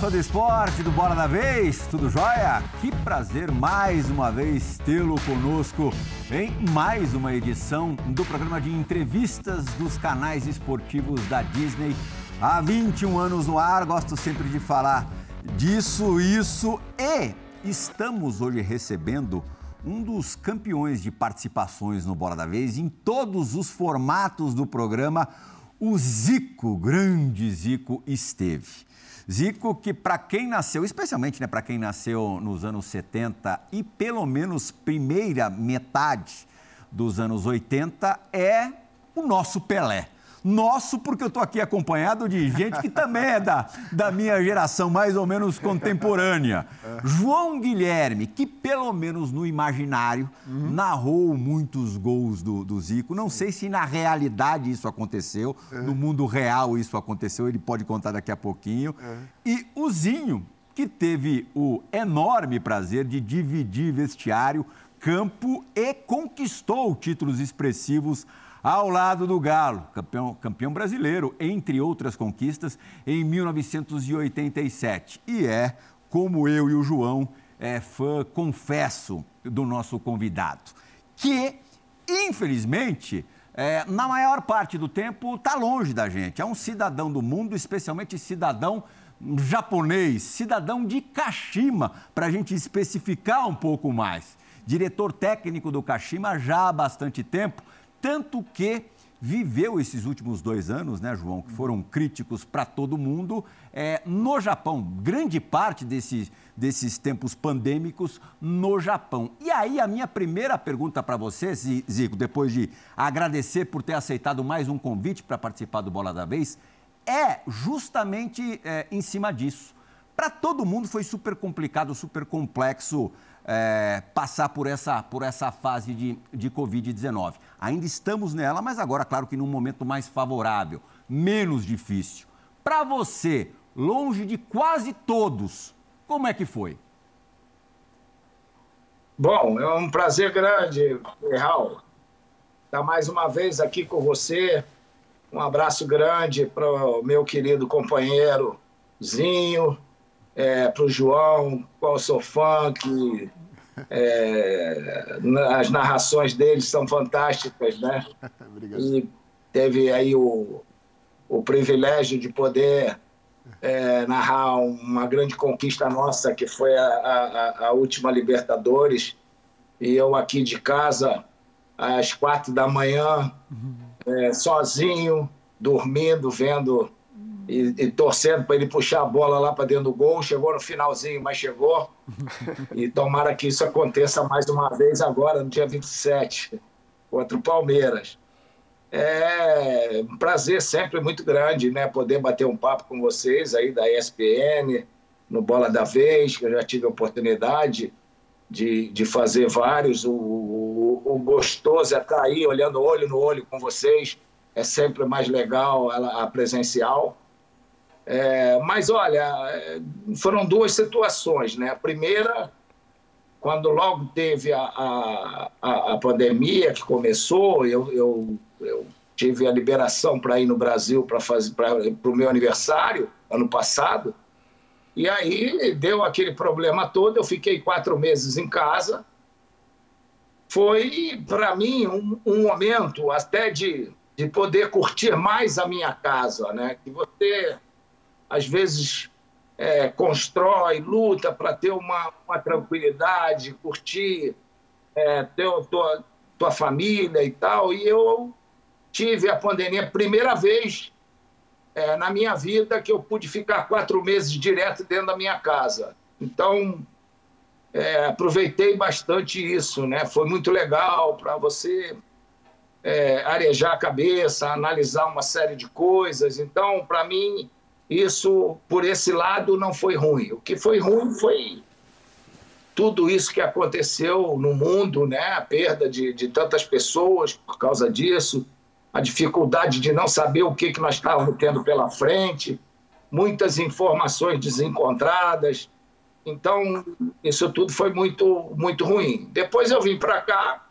Fã do esporte do Bora da Vez, tudo jóia? Que prazer mais uma vez tê-lo conosco em mais uma edição do programa de entrevistas dos canais esportivos da Disney. Há 21 anos no ar, gosto sempre de falar disso, isso e estamos hoje recebendo um dos campeões de participações no Bora da Vez em todos os formatos do programa, o Zico, grande Zico, esteve. Zico, que para quem nasceu, especialmente né, para quem nasceu nos anos 70 e pelo menos primeira metade dos anos 80, é o nosso Pelé. Nosso, porque eu estou aqui acompanhado de gente que também é da, da minha geração, mais ou menos contemporânea. João Guilherme, que pelo menos no imaginário uhum. narrou muitos gols do, do Zico. Não sei se na realidade isso aconteceu, uhum. no mundo real isso aconteceu, ele pode contar daqui a pouquinho. Uhum. E o Zinho, que teve o enorme prazer de dividir vestiário, campo e conquistou títulos expressivos ao lado do Galo, campeão, campeão brasileiro, entre outras conquistas, em 1987. E é, como eu e o João, é fã, confesso, do nosso convidado, que, infelizmente, é, na maior parte do tempo está longe da gente. É um cidadão do mundo, especialmente cidadão japonês, cidadão de Kashima, para a gente especificar um pouco mais. Diretor técnico do Kashima já há bastante tempo tanto que viveu esses últimos dois anos, né, João, que foram críticos para todo mundo, é, no Japão. Grande parte desses, desses tempos pandêmicos no Japão. E aí, a minha primeira pergunta para você, Zico, depois de agradecer por ter aceitado mais um convite para participar do Bola da Vez, é justamente é, em cima disso. Para todo mundo foi super complicado, super complexo é, passar por essa, por essa fase de, de Covid-19. Ainda estamos nela, mas agora, claro que num momento mais favorável, menos difícil. Para você, longe de quase todos, como é que foi? Bom, é um prazer grande, Raul, estar mais uma vez aqui com você. Um abraço grande para o meu querido companheiro Zinho, é, para o João, qual sou fã, que é, as narrações dele são fantásticas, né? Obrigado. E teve aí o, o privilégio de poder é, narrar uma grande conquista nossa, que foi a, a, a, última Libertadores. E eu aqui de casa, às quatro da manhã, uhum. é, sozinho, dormindo, vendo e, e torcendo para ele puxar a bola lá para dentro do gol. Chegou no finalzinho, mas chegou. E tomara que isso aconteça mais uma vez agora, no dia 27, contra o Palmeiras. É um prazer sempre muito grande, né? Poder bater um papo com vocês aí da ESPN, no Bola da Vez, que eu já tive a oportunidade de, de fazer vários. O, o, o gostoso é estar aí olhando olho no olho com vocês. É sempre mais legal a, a presencial. É, mas olha, foram duas situações, né? A primeira, quando logo teve a, a, a pandemia que começou, eu, eu, eu tive a liberação para ir no Brasil para fazer para o meu aniversário ano passado. E aí deu aquele problema todo, eu fiquei quatro meses em casa. Foi, para mim, um, um, momento até de, de poder curtir mais a minha casa, né? Que você às vezes é, constrói, luta para ter uma, uma, tranquilidade, curtir é, tua, tua família e tal. E eu tive a pandemia, primeira vez é, na minha vida que eu pude ficar quatro meses direto dentro da minha casa. Então, é, aproveitei bastante isso, né? Foi muito legal para você é, arejar a cabeça, analisar uma série de coisas. Então, para mim, isso, por esse lado, não foi ruim. O que foi ruim foi tudo isso que aconteceu no mundo, né? a perda de, de tantas pessoas por causa disso, a dificuldade de não saber o que, que nós estávamos tendo pela frente, muitas informações desencontradas. Então, isso tudo foi muito, muito ruim. Depois eu vim para cá,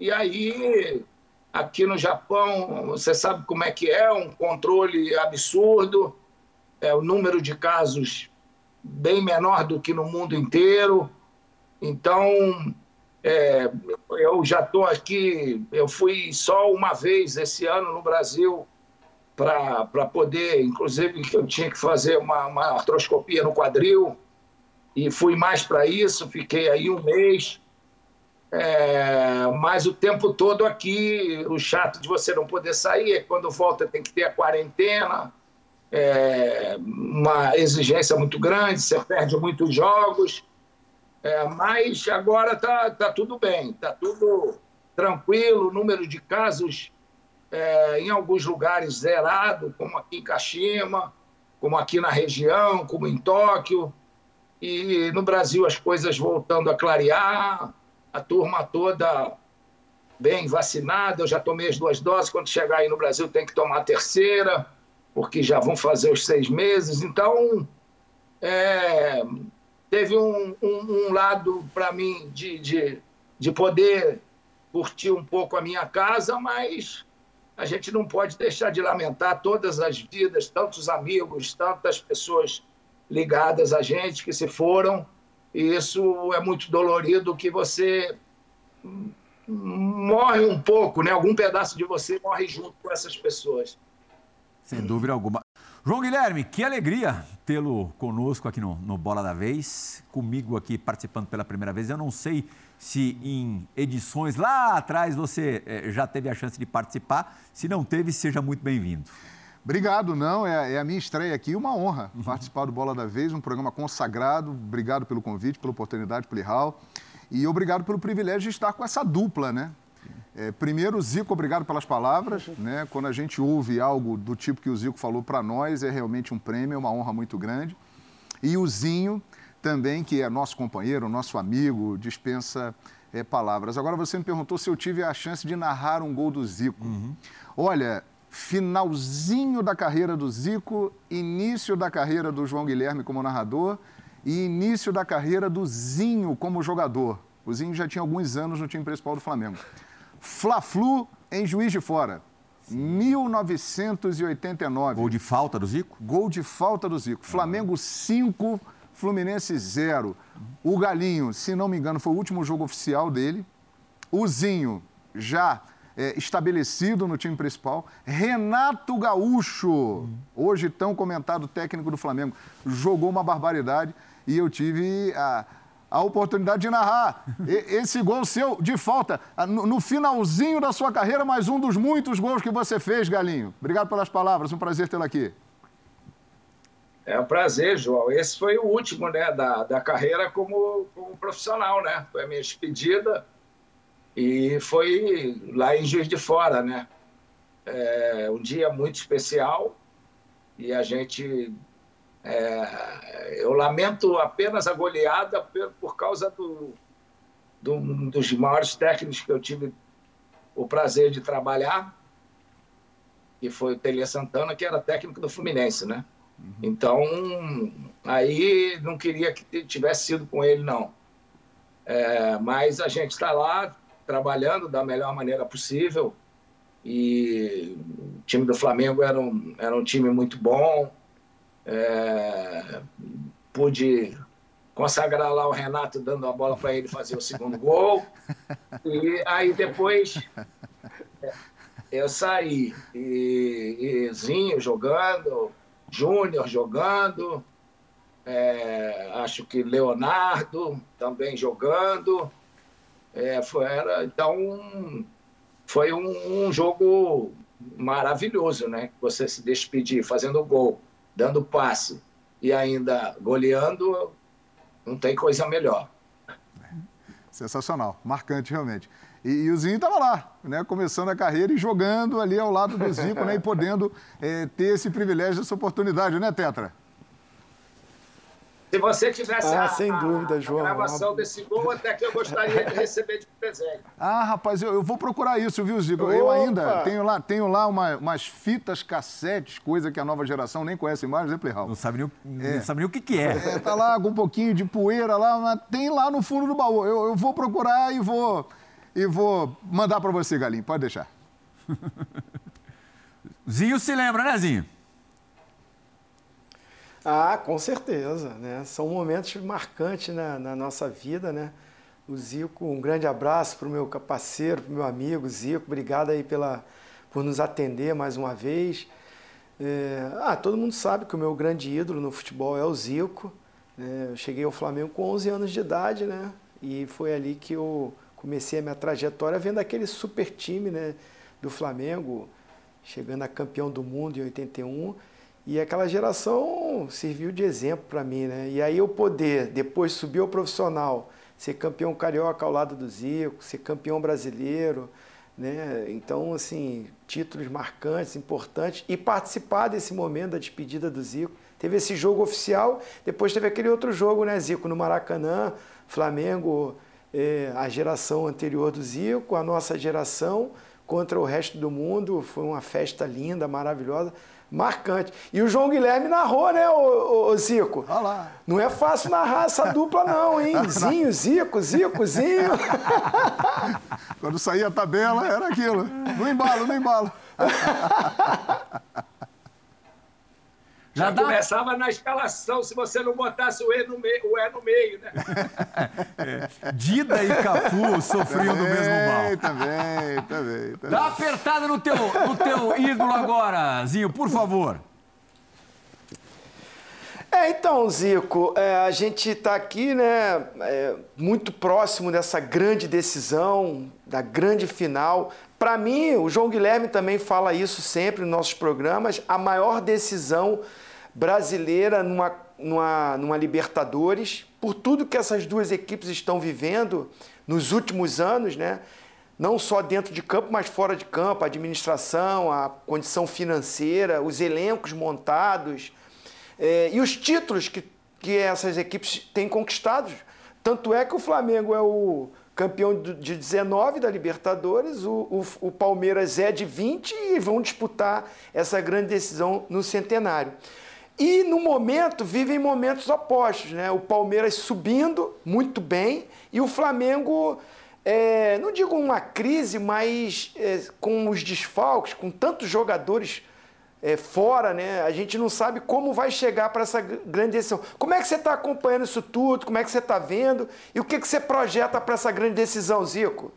e aí, aqui no Japão, você sabe como é que é, um controle absurdo é, o número de casos bem menor do que no mundo inteiro. Então, é, eu já estou aqui, eu fui só uma vez esse ano no Brasil para poder, inclusive, que eu tinha que fazer uma, uma artroscopia no quadril, e fui mais para isso, fiquei aí um mês. É, mas o tempo todo aqui, o chato de você não poder sair é quando volta tem que ter a quarentena, é, uma exigência muito grande, você perde muitos jogos. É, mas agora está tá tudo bem, está tudo tranquilo, o número de casos é, em alguns lugares zerado, como aqui em Kashima, como aqui na região, como em Tóquio. E no Brasil as coisas voltando a clarear, a turma toda bem vacinada. Eu já tomei as duas doses, quando chegar aí no Brasil tem que tomar a terceira, porque já vão fazer os seis meses. Então, é, teve um, um, um lado para mim de, de, de poder curtir um pouco a minha casa, mas a gente não pode deixar de lamentar todas as vidas, tantos amigos, tantas pessoas ligadas a gente que se foram. E isso é muito dolorido que você morre um pouco, né? Algum pedaço de você morre junto com essas pessoas. Sem dúvida alguma. João Guilherme, que alegria tê-lo conosco aqui no, no, Bola da Vez, comigo aqui participando pela primeira vez. Eu não sei se em edições lá atrás você eh, já teve a chance de participar. Se não teve, seja muito bem-vindo. Obrigado, não, é, é, a minha estreia aqui, uma honra uhum. participar do Bola da Vez, um programa consagrado. Obrigado pelo convite, pela oportunidade, Plihal. E obrigado pelo privilégio de estar com essa dupla, né? É, primeiro, Zico, obrigado pelas palavras. Né? Quando a gente ouve algo do tipo que o Zico falou para nós, é realmente um prêmio, é uma honra muito grande. E o Zinho, também, que é nosso companheiro, nosso amigo, dispensa é, palavras. Agora, você me perguntou se eu tive a chance de narrar um gol do Zico. Uhum. Olha, finalzinho da carreira do Zico, início da carreira do João Guilherme como narrador e início da carreira do Zinho como jogador. O Zinho já tinha alguns anos no time principal do Flamengo. Fla-Flu em Juiz de Fora. 1989. Gol de falta do Zico? Gol de falta do Zico. Flamengo 5, Fluminense 0. O Galinho, se não me engano, foi o último jogo oficial dele. O Zinho, já é, estabelecido no time principal. Renato Gaúcho, hoje tão comentado técnico do Flamengo, jogou uma barbaridade e eu tive a a oportunidade de narrar esse gol seu de falta no finalzinho da sua carreira, mais um dos muitos gols que você fez, Galinho. Obrigado pelas palavras, um prazer tê-lo aqui. É um prazer, João. Esse foi o último né, da, da carreira como, como profissional, né? Foi a minha despedida e foi lá em Juiz de Fora, né? É um dia muito especial e a gente é, eu lamento apenas a goleada por, por causa do, do, um dos maiores técnicos que eu tive o prazer de trabalhar, que foi o Tele Santana, que era técnico do Fluminense, né? Uhum. Então, aí não queria que tivesse sido com ele, não. É, mas a gente está lá trabalhando da melhor maneira possível e o time do Flamengo era um, era um time muito bom, é, pude consagrar lá o Renato dando a bola para ele fazer o segundo gol. E aí depois eu saí. E, e Zinho jogando, Júnior jogando, é, acho que Leonardo também jogando. É, foi, era, então foi um, um jogo maravilhoso, né? Você se despedir fazendo gol dando passe e ainda goleando, não tem coisa melhor. Sensacional, marcante realmente. E, e o Zinho estava lá, né, começando a carreira e jogando ali ao lado do Zico, né, e podendo é, ter esse privilégio, essa oportunidade, né, Tetra? Se você tivesse ah, a, sem dúvida, João. a gravação desse gol, até que eu gostaria de receber de presente. Ah, rapaz, eu, eu vou procurar isso, viu, Zico? Opa! Eu ainda tenho lá, tenho lá uma, umas fitas cassetes, coisa que a nova geração nem conhece mais, né, Playhall? Não sabe nem, o, é. não sabe nem o que, que é. é. Tá lá com um pouquinho de poeira lá, mas tem lá no fundo do baú. Eu, eu vou procurar e vou, e vou mandar para você, Galinho. Pode deixar. Zinho se lembra, né, Zinho? Ah, com certeza, né? São momentos marcantes na, na nossa vida, né? O Zico, um grande abraço para o meu parceiro, para o meu amigo Zico, obrigado aí pela, por nos atender mais uma vez. É, ah, todo mundo sabe que o meu grande ídolo no futebol é o Zico. Né? Eu cheguei ao Flamengo com 11 anos de idade, né? E foi ali que eu comecei a minha trajetória vendo aquele super time né, do Flamengo, chegando a campeão do mundo em 81. E aquela geração serviu de exemplo para mim, né? E aí eu poder, depois subir ao profissional, ser campeão carioca ao lado do Zico, ser campeão brasileiro, né? Então, assim, títulos marcantes, importantes e participar desse momento da despedida do Zico. Teve esse jogo oficial, depois teve aquele outro jogo, né, Zico, no Maracanã, Flamengo, eh, a geração anterior do Zico, a nossa geração contra o resto do mundo. Foi uma festa linda, maravilhosa marcante. E o João Guilherme narrou, né, ô, ô, Zico? Olha lá. Não é fácil narrar essa dupla, não, hein? Zinho, Zico, Zico, Zinho. Quando saía a tabela, era aquilo. No embalo, no embalo. Já, dá... começava na escalação, se você não botasse o E no meio, o e no meio né? é. Dida e Cafu sofriam do mesmo mal. Também, também, também. Dá apertada no teu, no teu ídolo agora, Zinho, por favor. É, então, Zico, é, a gente está aqui, né, é, muito próximo dessa grande decisão, da grande final. Para mim, o João Guilherme também fala isso sempre nos nossos programas, a maior decisão brasileira numa, numa, numa Libertadores, por tudo que essas duas equipes estão vivendo nos últimos anos, né? não só dentro de campo, mas fora de campo, a administração, a condição financeira, os elencos montados é, e os títulos que, que essas equipes têm conquistados. Tanto é que o Flamengo é o campeão de 19 da Libertadores, o, o, o Palmeiras é de 20 e vão disputar essa grande decisão no centenário. E no momento vivem momentos opostos, né? O Palmeiras subindo muito bem e o Flamengo, é, não digo uma crise, mas é, com os desfalques, com tantos jogadores é, fora, né? A gente não sabe como vai chegar para essa grande decisão. Como é que você está acompanhando isso tudo? Como é que você está vendo? E o que, que você projeta para essa grande decisão, Zico?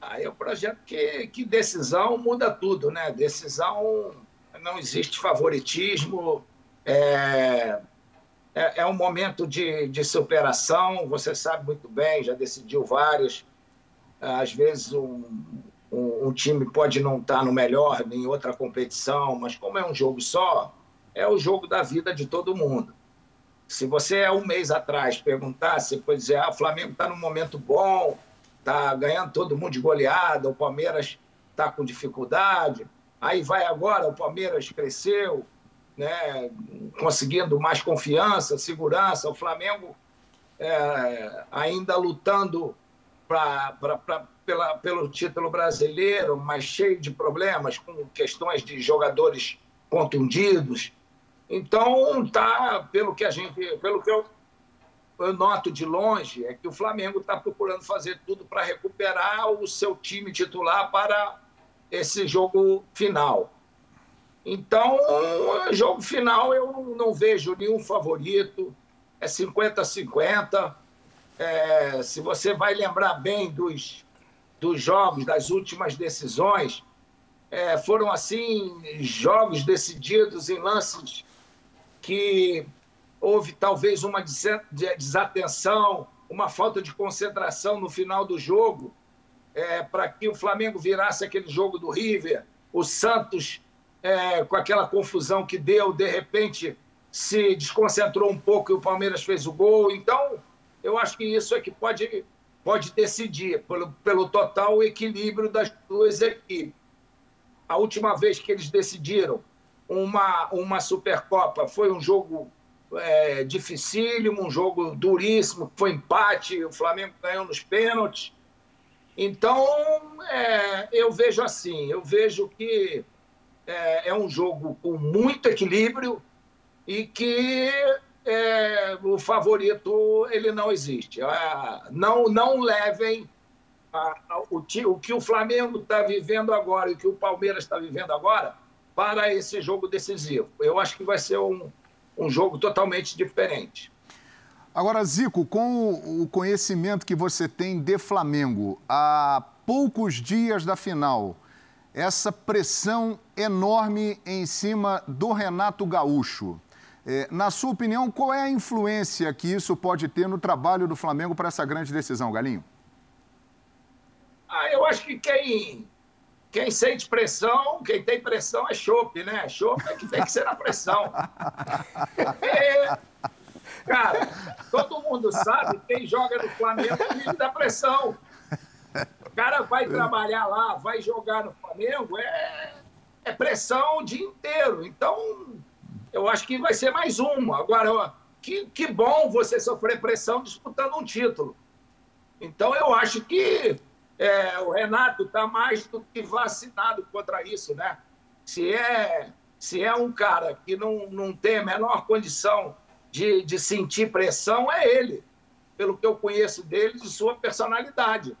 Aí é um projeto que, que decisão muda tudo, né? Decisão não existe favoritismo, é, é, é, um momento de, de superação, você sabe muito bem, já decidiu vários. Às vezes um, um, um time pode não estar no melhor em outra competição, mas como é um jogo só, é o jogo da vida de todo mundo. Se você, há um mês atrás, perguntasse, pode dizer, ah, o Flamengo está num momento bom, está ganhando todo mundo de goleada, o Palmeiras está com dificuldade. Aí vai agora, o Palmeiras cresceu, né, conseguindo mais confiança, segurança, o Flamengo é, ainda lutando pra, pra, pra, pela, pelo título brasileiro, mas cheio de problemas, com questões de jogadores contundidos. Então, tá, pelo que a gente, pelo que eu, eu noto de longe, é que o Flamengo está procurando fazer tudo para recuperar o seu time titular para esse jogo final. Então, jogo final eu não vejo nenhum favorito, é 50-50. É, se você vai lembrar bem dos, dos jogos, das últimas decisões, é, foram assim jogos decididos em lances que houve talvez uma desatenção, uma falta de concentração no final do jogo é, para que o Flamengo virasse aquele jogo do River, o Santos, é, com aquela confusão que deu, de repente se desconcentrou um pouco e o Palmeiras fez o gol. Então, eu acho que isso é que pode, pode decidir pelo, pelo total equilíbrio das duas equipes. A última vez que eles decidiram uma, uma Supercopa foi um jogo é, dificílimo, um jogo duríssimo, foi empate, o Flamengo ganhou nos pênaltis. Então, é, eu vejo assim, eu vejo que é, é, um jogo com muito equilíbrio e que é, o favorito ele não existe. Ah, não, não levem a, a, o, o que o Flamengo está vivendo agora e o que o Palmeiras está vivendo agora para esse jogo decisivo. Eu acho que vai ser um, um jogo totalmente diferente. Agora, Zico, com o conhecimento que você tem de Flamengo, há poucos dias da final, essa pressão enorme em cima do Renato Gaúcho. É, na sua opinião, qual é a influência que isso pode ter no trabalho do Flamengo para essa grande decisão, Galinho? Ah, eu acho que quem quem sente pressão, quem tem pressão é chope, né? Chope é que tem que ser na pressão. É, cara, todo mundo sabe, quem joga no Flamengo vive da pressão. O cara vai trabalhar lá, vai jogar no Flamengo, é, é pressão o dia inteiro. Então, eu acho que vai ser mais uma. Agora, que, que bom você sofrer pressão disputando um título. Então, eu acho que é, o Renato está mais do que vacinado contra isso, né? Se é, se é um cara que não, não tem a menor condição de, de sentir pressão, é ele, pelo que eu conheço dele, de sua personalidade.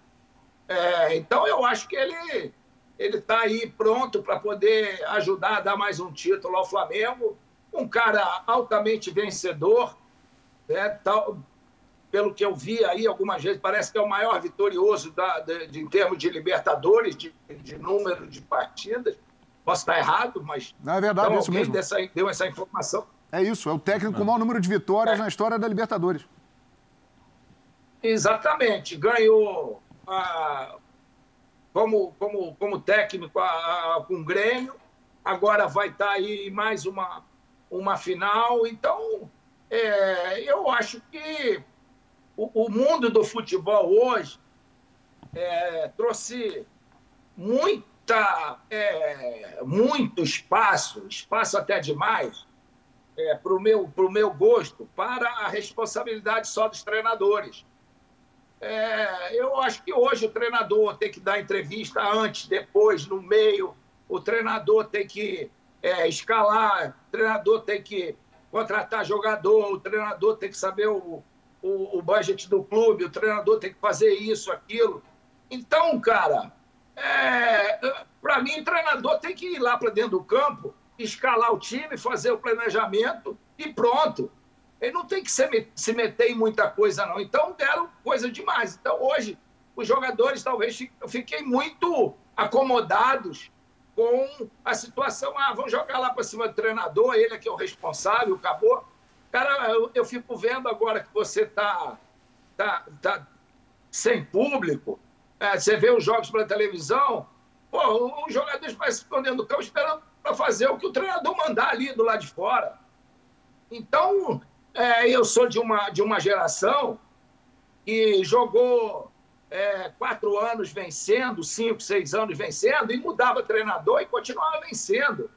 É, então, eu acho que ele ele está aí pronto para poder ajudar a dar mais um título ao Flamengo. Um cara altamente vencedor, né? Tal, pelo que eu vi aí algumas vezes, parece que é o maior vitorioso da, de, de, em termos de Libertadores, de, de, número de partidas. Posso estar errado, mas. Não, é verdade, então, é isso mesmo. Dessa, deu essa informação. É isso, é o técnico com o maior número de vitórias é. na história da Libertadores. Exatamente. Ganhou a, como, como, como técnico a, a, com o Grêmio, agora vai estar aí mais uma, uma final. Então, é, eu acho que o, o mundo do futebol hoje é, trouxe muita, é, muito espaço, espaço até demais, é, para o meu, meu gosto, para a responsabilidade só dos treinadores. É, eu acho que hoje o treinador tem que dar entrevista antes, depois, no meio, o treinador tem que é, escalar, o treinador tem que contratar jogador, o treinador tem que saber o, o, o budget do clube, o treinador tem que fazer isso, aquilo. Então, cara, é, para mim, treinador tem que ir lá para dentro do campo, escalar o time, fazer o planejamento e pronto. Ele não tem que se, meter em muita coisa, não. Então, deram coisa demais. Então, hoje, os jogadores talvez fiquem muito acomodados com a situação. Ah, vamos jogar lá para cima do treinador, ele é que é o responsável, acabou. Cara, eu, eu fico vendo agora que você está tá, tá sem público, é, você vê os jogos pela televisão, pô, os jogadores vai se escondendo no campo esperando para fazer o que o treinador mandar ali do lado de fora. Então, é, eu sou de uma, de uma geração que jogou é, quatro anos vencendo, cinco, seis anos vencendo, e mudava treinador e continuava vencendo.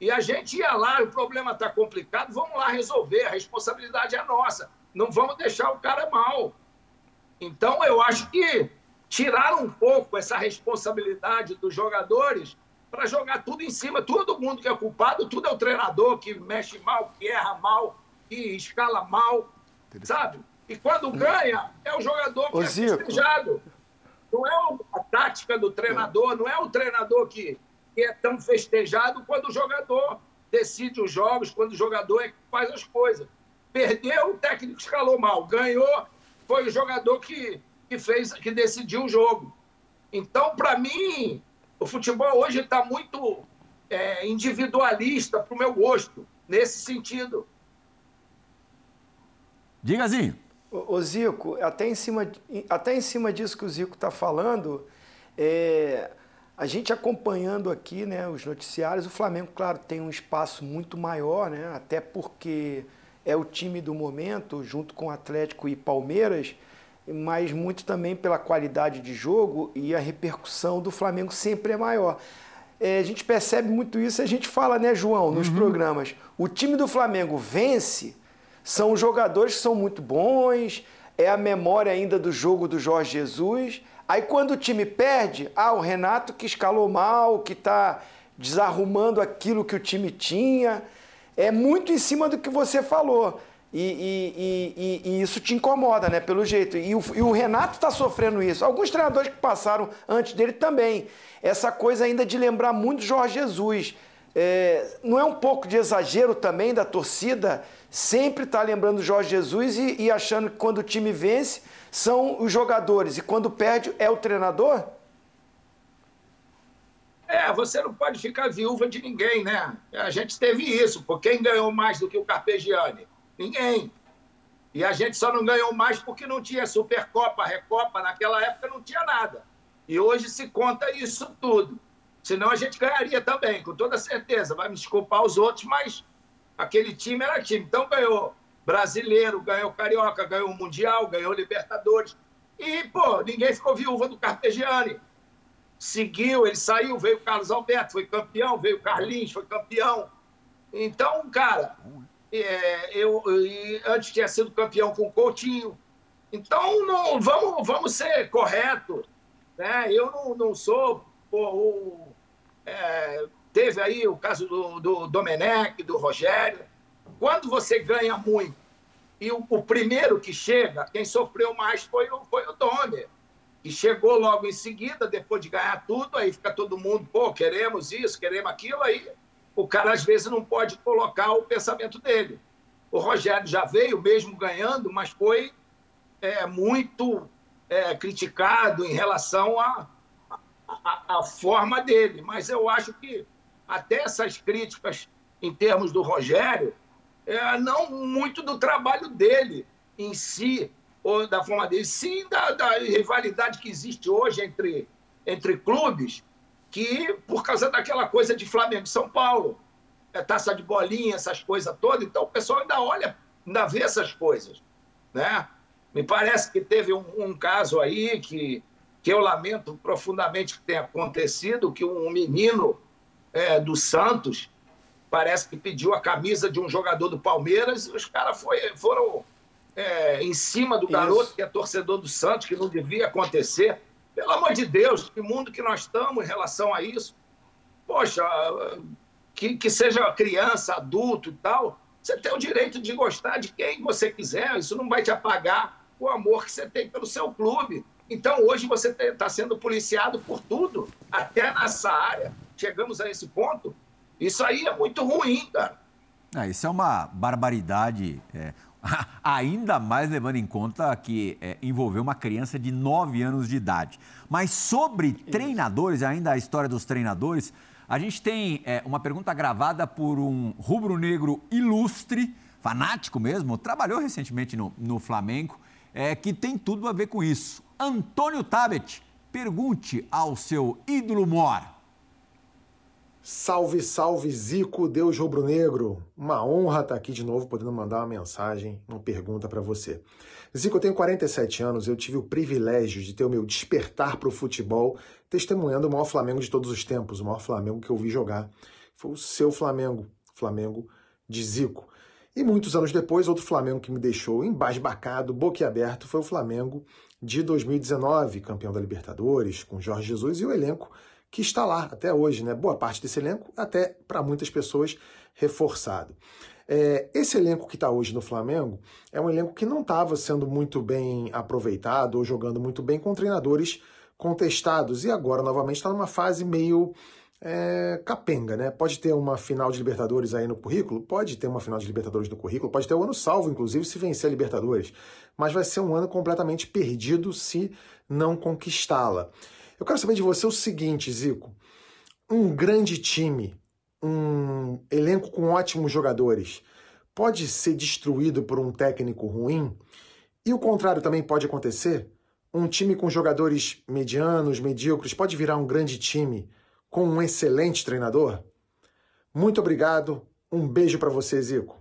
E a gente ia lá, o problema está complicado, vamos lá resolver, a responsabilidade é nossa. Não vamos deixar o cara mal. Então, eu acho que tiraram um pouco essa responsabilidade dos jogadores para jogar tudo em cima. Todo mundo que é culpado, tudo é o treinador que mexe mal, que erra mal, que escala mal, sabe? E quando ganha, é o jogador que Ô, é festejado. Não é a tática do treinador, não é o treinador que que é tão festejado quando o jogador decide os jogos, quando o jogador é que faz as coisas. Perdeu, o técnico escalou mal. Ganhou, foi o jogador que, que fez, que decidiu o jogo. Então, para mim, o futebol hoje está muito é, individualista para o meu gosto, nesse sentido. Diga, Zinho. Ô, Zico, até em, cima, até em cima disso que o Zico está falando, é, a gente acompanhando aqui né, os noticiários, o Flamengo, claro, tem um espaço muito maior, né, até porque é o time do momento, junto com Atlético e Palmeiras, mas muito também pela qualidade de jogo e a repercussão do Flamengo sempre é maior. É, a gente percebe muito isso, a gente fala, né, João, nos uhum. programas. O time do Flamengo vence, são jogadores que são muito bons, é a memória ainda do jogo do Jorge Jesus Aí quando o time perde, ah, o Renato que escalou mal, que está desarrumando aquilo que o time tinha. É muito em cima do que você falou. E, e, e, e isso te incomoda, né? Pelo jeito. E o, o Renato está sofrendo isso. Alguns treinadores que passaram antes dele também. Essa coisa ainda de lembrar muito Jorge Jesus. É, não é um pouco de exagero também da torcida sempre estar tá lembrando Jorge Jesus e, e achando que quando o time vence são os jogadores e quando perde é o treinador? É, você não pode ficar viúva de ninguém, né? A gente teve isso, porque quem ganhou mais do que o Carpegiani? Ninguém. E a gente só não ganhou mais porque não tinha Supercopa, Recopa, naquela época não tinha nada. E hoje se conta isso tudo. Senão a gente ganharia também, com toda certeza. Vai me desculpar os outros, mas aquele time era time. Então ganhou brasileiro, ganhou carioca, ganhou mundial, ganhou Libertadores. E, pô, ninguém ficou viúva do Carpegiani seguiu, ele saiu, veio o Carlos Alberto, foi campeão, veio o Carlinhos, foi campeão. Então, cara, é, eu, antes tinha sido campeão com o Coutinho. Então, não, vamos, vamos ser corretos. Né? Eu não, não sou. Pô, o, é, teve aí o caso do, do Domenech, do Rogério. Quando você ganha muito e o, o primeiro que chega, quem sofreu mais foi o, foi o Domer e chegou logo em seguida, depois de ganhar tudo, aí fica todo mundo, pô, queremos isso, queremos aquilo, aí o cara às vezes não pode colocar o pensamento dele. O Rogério já veio mesmo ganhando, mas foi é, muito é, criticado em relação à a, forma dele. Mas eu acho que até essas críticas em termos do Rogério, é, não muito do trabalho dele em si, ou da forma dele, sim da, da rivalidade que existe hoje entre, entre clubes, que por causa daquela coisa de Flamengo e São Paulo, é, taça de bolinha, essas coisas todas, então o pessoal ainda olha, ainda vê essas coisas, né? Me parece que teve um, um caso aí que, que eu lamento profundamente que tenha acontecido, que um menino é, do Santos parece que pediu a camisa de um jogador do Palmeiras e os caras foram é, em cima do garoto Isso. que é torcedor do Santos, que não devia acontecer. Pelo amor de Deus, que mundo que nós estamos em relação a isso. Poxa, que, que seja criança, adulto e tal, você tem o direito de gostar de quem você quiser, isso não vai te apagar o amor que você tem pelo seu clube. Então, hoje você está sendo policiado por tudo, até nessa área. Chegamos a esse ponto. Isso aí é muito ruim, cara. Ah, isso é uma barbaridade. É, Ainda mais levando em conta que é, envolveu uma criança de 9 anos de idade. Mas sobre treinadores, ainda a história dos treinadores, a gente tem é, uma pergunta gravada por um rubro-negro ilustre, fanático mesmo, trabalhou recentemente no, no Flamengo, é, que tem tudo a ver com isso. Antônio Tabet, pergunte ao seu ídolo Mor. Salve, salve, Zico, Deus rubro-negro. Uma honra estar aqui de novo, podendo mandar uma mensagem, uma pergunta para você. Zico, eu tenho 47 anos, eu tive o privilégio de ter o meu despertar para o futebol, testemunhando o maior Flamengo de todos os tempos, o maior Flamengo que eu vi jogar. Foi o seu Flamengo, Flamengo de Zico. E muitos anos depois, outro Flamengo que me deixou embasbacado, boquiaberto, foi o Flamengo de 2019, campeão da Libertadores, com Jorge Jesus e o elenco que está lá até hoje, né? Boa parte desse elenco, até para muitas pessoas, reforçado. É, esse elenco que está hoje no Flamengo é um elenco que não estava sendo muito bem aproveitado ou jogando muito bem com treinadores contestados e agora novamente está numa fase meio é, capenga, né? Pode ter uma final de Libertadores aí no currículo, pode ter uma final de Libertadores no currículo, pode ter o um ano salvo, inclusive, se vencer a Libertadores, mas vai ser um ano completamente perdido se não conquistá-la. Eu quero saber de você o seguinte, Zico. Um grande time, um elenco com ótimos jogadores, pode ser destruído por um técnico ruim? E o contrário também pode acontecer? Um time com jogadores medianos, medíocres, pode virar um grande time com um excelente treinador? Muito obrigado. Um beijo para você, Zico.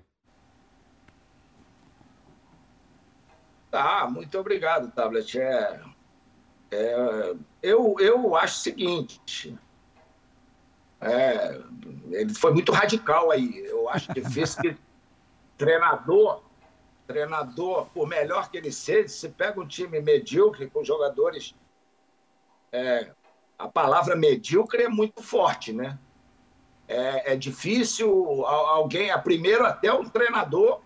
Tá, muito obrigado, Tablet. É, é, eu, eu acho o seguinte. É, ele foi muito radical aí. Eu acho difícil que treinador, treinador, por melhor que ele seja, se pega um time medíocre com jogadores. É, a palavra medíocre é muito forte, né? É, é difícil alguém, a primeiro até o treinador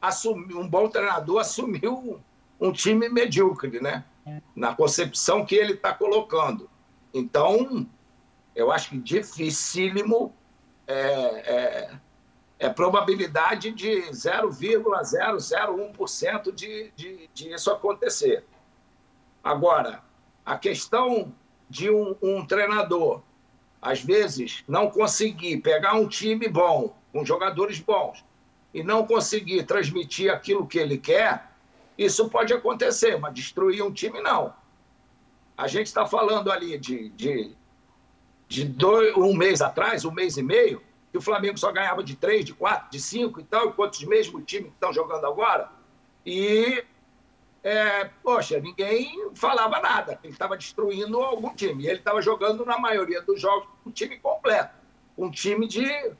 assumir, um bom treinador assumiu um time medíocre, né? Na concepção que ele está colocando. Então, eu acho que dificílimo é, é, é probabilidade de 0,001% de, de, de isso acontecer. Agora, a questão de um, um treinador, às vezes, não conseguir pegar um time bom, com jogadores bons, e não conseguir transmitir aquilo que ele quer, isso pode acontecer, mas destruir um time, não. A gente está falando ali de, de, de dois, um mês atrás, um mês e meio, que o Flamengo só ganhava de três, de quatro, de cinco e tal, enquanto os mesmos times estão jogando agora. E, é, poxa, ninguém falava nada. Ele estava destruindo algum time. Ele estava jogando, na maioria dos jogos, um time completo. Um time de,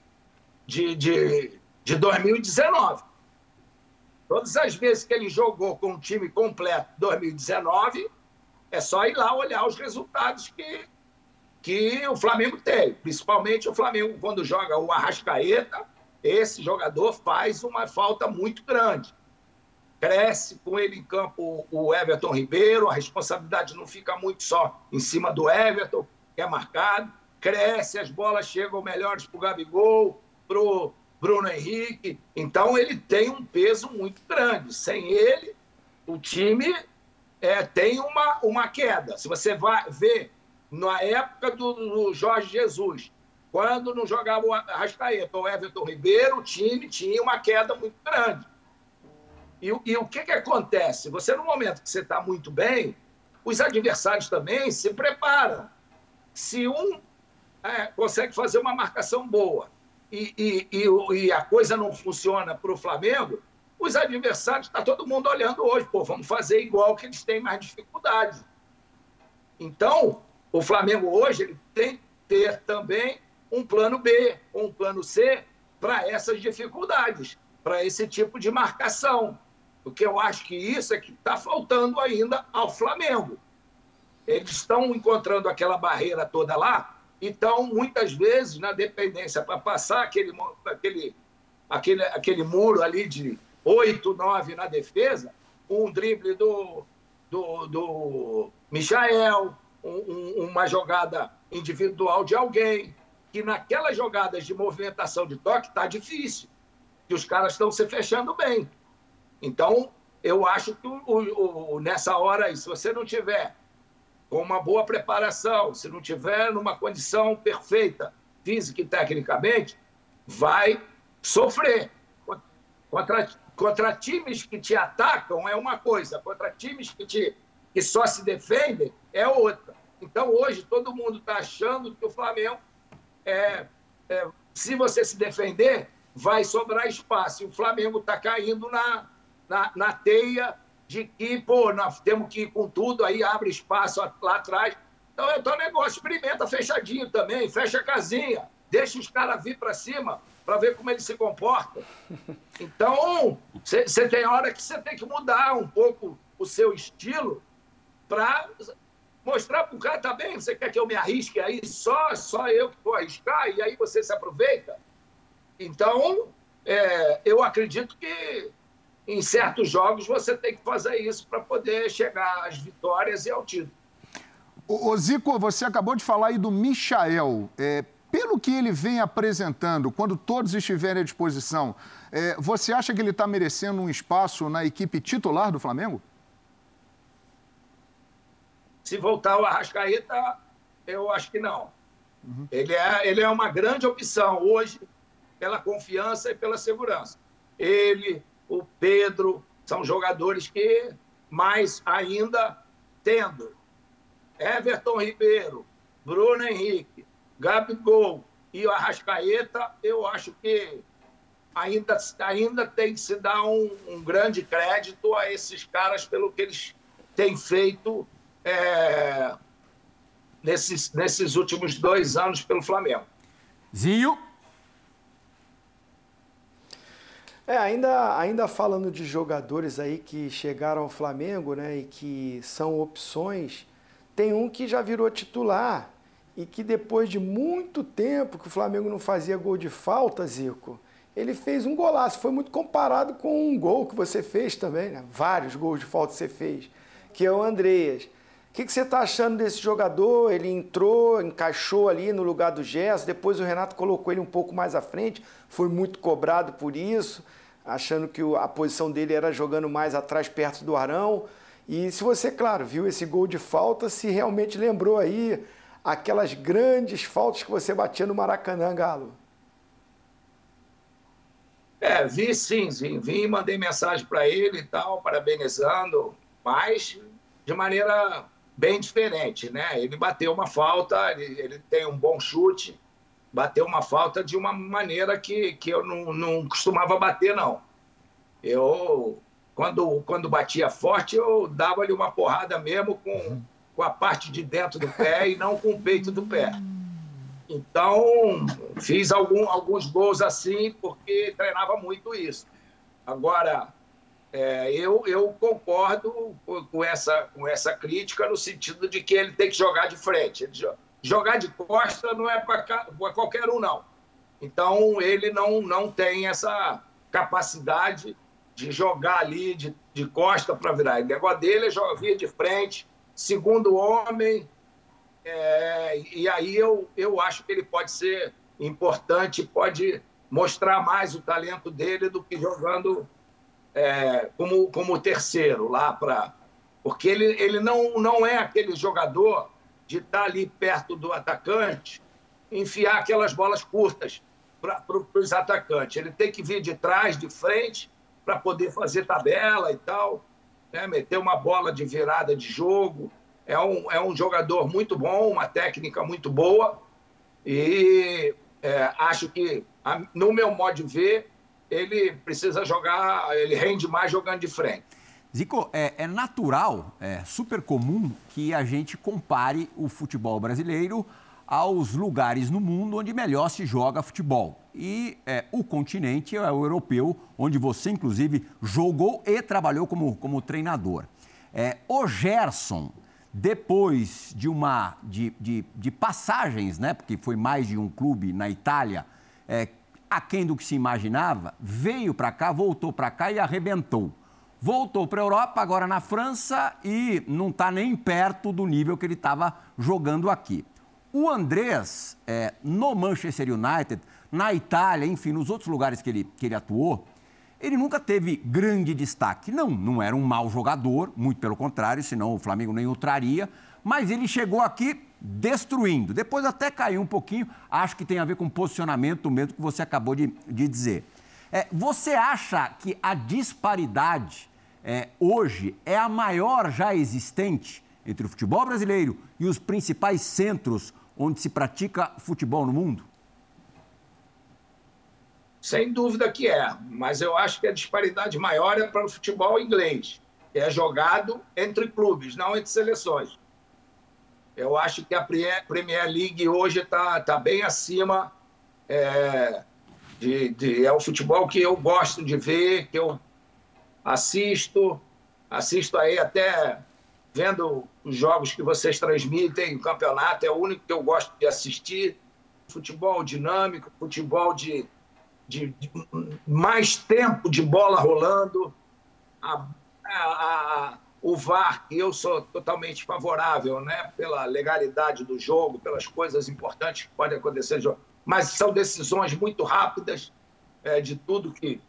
de, de, de 2019. Todas as vezes que ele jogou com um time completo 2019, é só ir lá olhar os resultados que, que o Flamengo tem. Principalmente o Flamengo, quando joga o Arrascaeta, esse jogador faz uma falta muito grande. Cresce com ele em campo o Everton Ribeiro, a responsabilidade não fica muito só em cima do Everton, que é marcado. Cresce, as bolas chegam melhores para o Gabigol, para o Bruno Henrique. Então, ele tem um peso muito grande. Sem ele, o time é, tem uma, uma queda. Se você vai ver na época do, do Jorge Jesus, quando não jogava o Arrascaeta ou Everton Ribeiro, o time tinha uma queda muito grande. E, e o que, que acontece? Você, no momento que você está muito bem, os adversários também se preparam. Se um é, consegue fazer uma marcação boa e, e, e, e a coisa não funciona para o Flamengo, os adversários, está todo mundo olhando hoje, pô, vamos fazer igual que eles têm mais dificuldade. Então, o Flamengo hoje ele tem que ter também um plano B, um plano C para essas dificuldades, para esse tipo de marcação. Porque eu acho que isso é que está faltando ainda ao Flamengo. Eles estão encontrando aquela barreira toda lá, então, muitas vezes, na dependência, para passar aquele, aquele, aquele, aquele muro ali de 8, 9 na defesa, um drible do, do, do Michael, um, uma jogada individual de alguém, que naquelas jogadas de movimentação de toque está difícil, que os caras estão se fechando bem. Então, eu acho que o, o, nessa hora aí, se você não tiver com uma boa preparação, se não tiver numa condição perfeita, física e tecnicamente, vai sofrer. Contra, contra times que te atacam é uma coisa, contra times que, te, que só se defendem é outra. Então, hoje, todo mundo está achando que o Flamengo, é, é, se você se defender, vai sobrar espaço. E o Flamengo está caindo na, na, na teia de que, pô, nós temos que ir com tudo, aí abre espaço lá atrás. Então, é o teu negócio, experimenta fechadinho também, fecha a casinha, deixa os caras vir para cima para ver como eles se comportam. Então, você tem hora que você tem que mudar um pouco o seu estilo para mostrar para o cara, tá bem, você quer que eu me arrisque aí, só, só eu que vou arriscar, e aí você se aproveita. Então, é, eu acredito que em certos jogos você tem que fazer isso para poder chegar às vitórias e ao título. Ô, Zico, você acabou de falar aí do Michael. É, pelo que ele vem apresentando, quando todos estiverem à disposição, é, você acha que ele está merecendo um espaço na equipe titular do Flamengo? Se voltar o Arrascaeta, eu acho que não. Uhum. Ele, é, ele é uma grande opção hoje pela confiança e pela segurança. Ele, o Pedro, são jogadores que, mais ainda, tendo Everton Ribeiro, Bruno Henrique, Gabigol e o Arrascaeta, eu acho que ainda, ainda tem que se dar um, um grande crédito a esses caras pelo que eles têm feito é, nesses, nesses últimos dois anos pelo Flamengo. Zinho. É, ainda, ainda falando de jogadores aí que chegaram ao Flamengo, né, e que são opções, tem um que já virou titular e que depois de muito tempo que o Flamengo não fazia gol de falta, Zico, ele fez um golaço. Foi muito comparado com um gol que você fez também, né? Vários gols de falta você fez, que é o Andreas. O que, que você está achando desse jogador? Ele entrou, encaixou ali no lugar do Gerson, depois o Renato colocou ele um pouco mais à frente, foi muito cobrado por isso, achando que a posição dele era jogando mais atrás, perto do Arão. E se você, claro, viu esse gol de falta, se realmente lembrou aí aquelas grandes faltas que você batia no Maracanã, Galo. É, vi sim, vi, vi mandei mensagem para ele e tal, parabenizando, mas de maneira bem diferente, né? Ele bateu uma falta, ele, ele, tem um bom chute, bateu uma falta de uma maneira que, que eu não, não costumava bater, não. Eu, quando, quando batia forte, eu dava-lhe uma porrada mesmo com, uhum. com a parte de dentro do pé e não com o peito do pé. Então, fiz algum, alguns gols assim, porque treinava muito isso. Agora, é, eu, eu concordo com essa, com essa crítica no sentido de que ele tem que jogar de frente. Jogar de costa não é para qualquer um, não. Então, ele não, não tem essa capacidade de jogar ali de, de costa para virar. O negócio dele é jogar vir de frente, segundo homem. É, e aí eu, eu acho que ele pode ser importante, pode mostrar mais o talento dele do que jogando é, como, como terceiro lá para. Porque ele, ele não, não é aquele jogador de estar ali perto do atacante, enfiar aquelas bolas curtas para os atacantes. Ele tem que vir de trás, de frente, para poder fazer tabela e tal, né? meter uma bola de virada de jogo. É um, é um jogador muito bom, uma técnica muito boa. E é, acho que, no meu modo de ver, ele precisa jogar, ele rende mais jogando de frente. Zico, é, é, natural, é super comum que a gente compare o futebol brasileiro aos lugares no mundo onde melhor se joga futebol. E é, o continente é o europeu, onde você, inclusive, jogou e trabalhou como, como treinador. É, o Gerson, depois de uma de, de, de, passagens, né, porque foi mais de um clube na Itália, é, aquém do que se imaginava, veio para cá, voltou para cá e arrebentou. Voltou para a Europa, agora na França, e não está nem perto do nível que ele estava jogando aqui. O Andrés, é, no Manchester United, na Itália, enfim, nos outros lugares que ele, que ele atuou, ele nunca teve grande destaque. Não, não era um mau jogador, muito pelo contrário, senão o Flamengo nem o traria, mas ele chegou aqui destruindo. Depois até caiu um pouquinho, acho que tem a ver com posicionamento mesmo que você acabou de, de dizer. É, você acha que a disparidade é, hoje é a maior já existente entre o futebol brasileiro e os principais centros onde se pratica futebol no mundo? Sem dúvida que é, mas eu acho que a disparidade maior é para o futebol inglês, que é jogado entre clubes, não entre seleções. Eu acho que a Premier League hoje está tá bem acima. É, de, de, é o futebol que eu gosto de ver, que eu assisto. Assisto aí até vendo os jogos que vocês transmitem, o campeonato é o único que eu gosto de assistir. Futebol dinâmico, futebol de, de, de mais tempo de bola rolando. A, a, o VAR, que eu sou totalmente favorável, né, pela legalidade do jogo, pelas coisas importantes que podem acontecer mas são decisões muito rápidas é, de tudo que.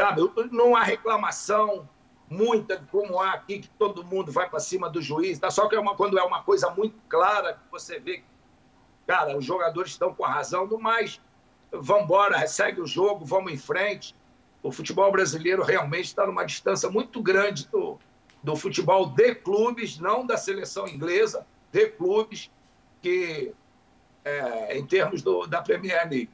Sabe, não há reclamação muita como há aqui, que todo mundo vai para cima do juiz, tá? só que é uma, quando é uma coisa muito clara, que você vê, cara, os jogadores estão com a razão, do mais, vamos embora, segue o jogo, vamos em frente. O futebol brasileiro realmente está numa distância muito grande do, do futebol de clubes, não da seleção inglesa, de clubes, que é, em termos do, da Premier League.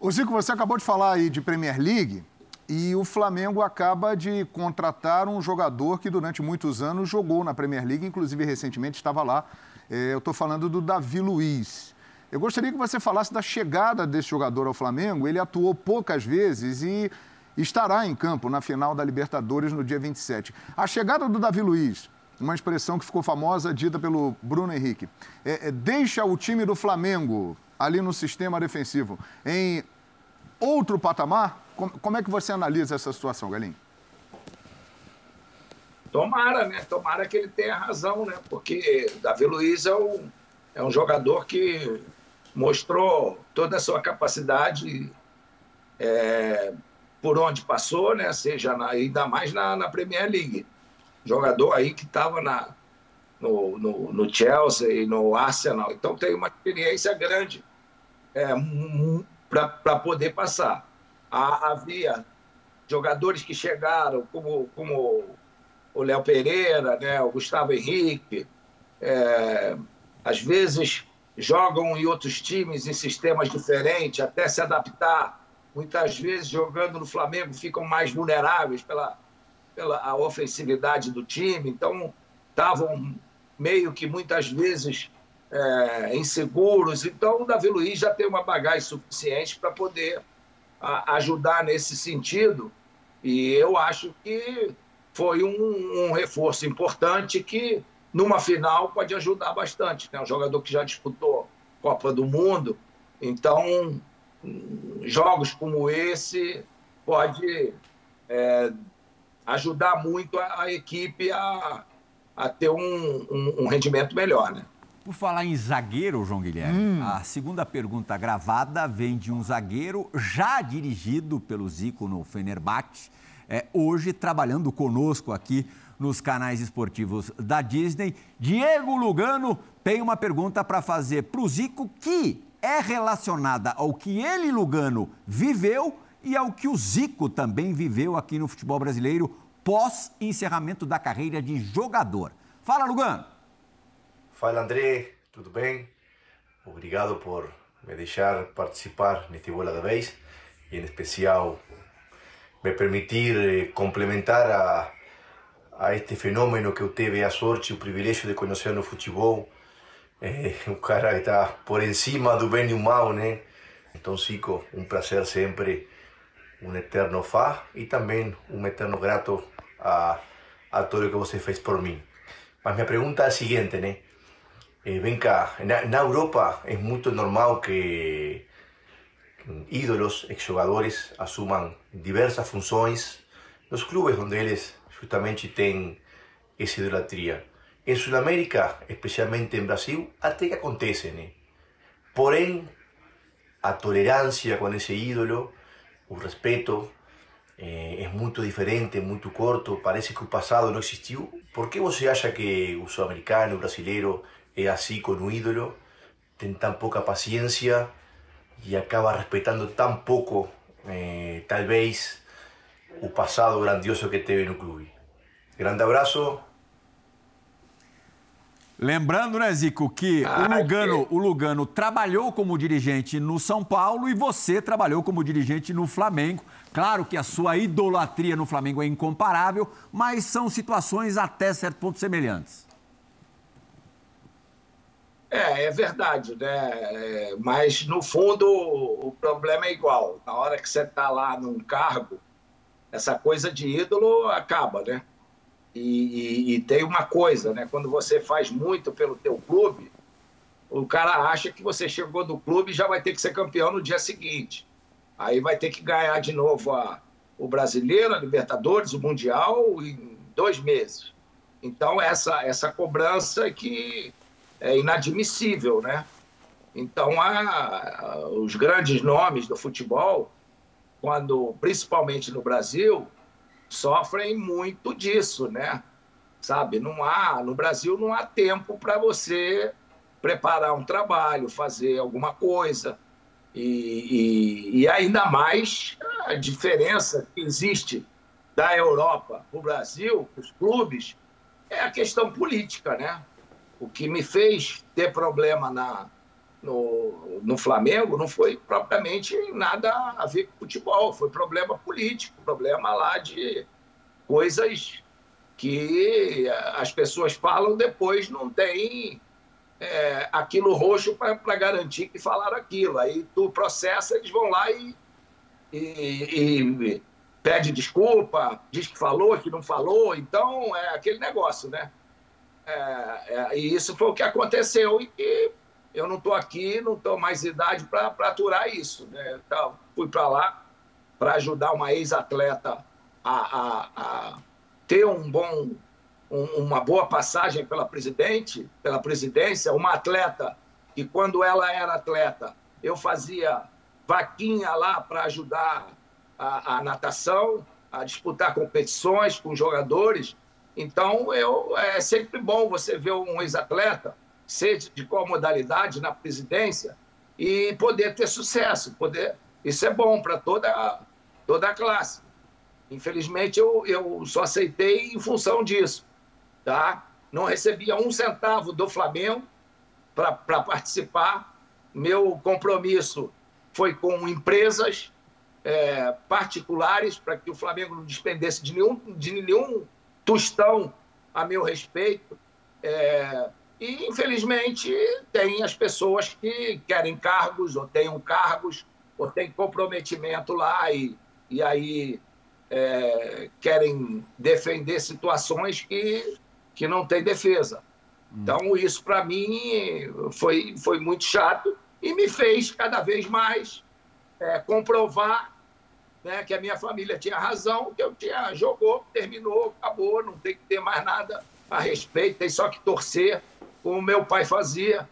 Ô Zico, você acabou de falar aí de Premier League e o Flamengo acaba de contratar um jogador que durante muitos anos jogou na Premier League, inclusive recentemente estava lá. É, eu estou falando do Davi Luiz. Eu gostaria que você falasse da chegada desse jogador ao Flamengo. Ele atuou poucas vezes e estará em campo na final da Libertadores no dia 27. A chegada do Davi Luiz, uma expressão que ficou famosa, dita pelo Bruno Henrique, é, é, deixa o time do Flamengo ali no sistema defensivo em outro patamar? Como, é que você analisa essa situação, Galinho? Tomara, né? Tomara que ele tenha razão, né? Porque Davi Luiz é um, é um jogador que mostrou toda a sua capacidade é, por onde passou, né? Seja na, ainda mais na, na Premier League. Jogador aí que estava na, no, no, no, Chelsea e no Arsenal. Então tem uma experiência grande é, para poder passar. Há, havia jogadores que chegaram, como, como o Léo Pereira, né, o Gustavo Henrique, é, às vezes jogam em outros times em sistemas diferentes até se adaptar. Muitas vezes jogando no Flamengo ficam mais vulneráveis pela, pela a ofensividade do time, então estavam meio que muitas vezes é, inseguros. Então o Davi Luiz já tem uma bagagem suficiente para poder a, ajudar nesse sentido. E eu acho que foi um, um, reforço importante que, numa final, pode ajudar bastante. Né? Um jogador que já disputou Copa do Mundo. Então, jogos como esse pode é, ajudar muito a, a equipe a, a ter um, um, um, rendimento melhor. Né? Por falar em zagueiro, João Guilherme, hum. a segunda pergunta gravada vem de um zagueiro já dirigido pelo Zico no Fenerbahçe, é, hoje trabalhando conosco aqui nos canais esportivos da Disney. Diego Lugano tem uma pergunta para fazer para o Zico que é relacionada ao que ele, Lugano, viveu e ao que o Zico também viveu aqui no futebol brasileiro pós encerramento da carreira de jogador. Fala, Lugano. Fala, André. Tudo bem? Obrigado por me deixar participar neste Bola da Vez e, em especial, me permitir eh, complementar a, a este fenômeno que eu tive a sorte e o privilégio de conhecer no futebol. É um cara que está por cima do bem e do mal, né? Então, Zico, um prazer sempre, um eterno fã e também um eterno grato a, a tudo que você fez por mim. Mas minha pergunta é a seguinte, né? Eh, vem cá, na, na Europa é muito normal que ídolos, exjugadores, asuman diversas funções nos clubes onde eles justamente têm essa idolatria. Em Sudamérica, especialmente em Brasil, até que acontece, né? Porém, a tolerância com esse ídolo, o respeito, é, é muito diferente, muito curto, parece que o passado não existiu. Por que você acha que o sul-americano, o brasileiro, é assim com o ídolo? Tem tão pouca paciência y acaba respetando tan poco, eh, tal vez, o passado grandioso que teve no clube. Grande abraço. Lembrando, né, Zico, que ah, o, Lugano, o Lugano trabalhou como dirigente no São Paulo e você trabalhou como dirigente no Flamengo. Claro que a sua idolatria no Flamengo é incomparável, mas são situações até certo ponto semelhantes. É, é verdade, né? É, mas, no fundo, o problema é igual. Na hora que você está lá num cargo, essa coisa de ídolo acaba, né? E, e, e, tem uma coisa, né? Quando você faz muito pelo teu clube, o cara acha que você chegou do clube e já vai ter que ser campeão no dia seguinte. Aí vai ter que ganhar de novo a, o Brasileiro, a Libertadores, o Mundial em dois meses. Então, essa, essa cobrança que é inadmissível, né? Então, a, os grandes nomes do futebol, quando principalmente no Brasil, sofrem muito disso, né? Sabe, não há no Brasil não há tempo para você preparar um trabalho, fazer alguma coisa. E, e, e, ainda mais a diferença que existe da Europa para o Brasil, os clubes, é a questão política, né? O que me fez ter problema na, no, no Flamengo não foi propriamente nada a ver com futebol, foi problema político, problema lá de coisas que as pessoas falam depois não tem é, aquilo roxo para garantir que falaram aquilo. Aí tu processa, eles vão lá e, e, e pede desculpa, diz que falou, que não falou. Então é aquele negócio, né? É, é, e isso foi o que aconteceu e que eu não estou aqui, não estou mais idade para aturar isso. Né? Então, fui para lá para ajudar uma ex-atleta a, a, a, ter um bom um, uma boa passagem pela presidente, pela presidência, uma atleta que quando ela era atleta, eu fazia vaquinha lá para ajudar a, a, natação, a disputar competições com jogadores. Então, eu, é sempre bom você ver um ex-atleta, seja de qual modalidade, na presidência, e poder ter sucesso. Poder, isso é bom para toda, toda a classe. Infelizmente, eu, eu só aceitei em função disso. Tá? Não recebia um centavo do Flamengo para participar. Meu compromisso foi com empresas é, particulares para que o Flamengo não despendesse de nenhum, de nenhum tostão a meu respeito. É, e, infelizmente, tem as pessoas que querem cargos, ou tenham cargos, ou têm comprometimento lá, e, e aí é, querem defender situações que, que não têm defesa. Então, isso para mim foi, foi muito chato e me fez cada vez mais é, comprovar né, que a minha família tinha razão, que eu tinha jogou, terminou, acabou, não tem que ter mais nada a respeito, tem só que torcer, como meu pai fazia,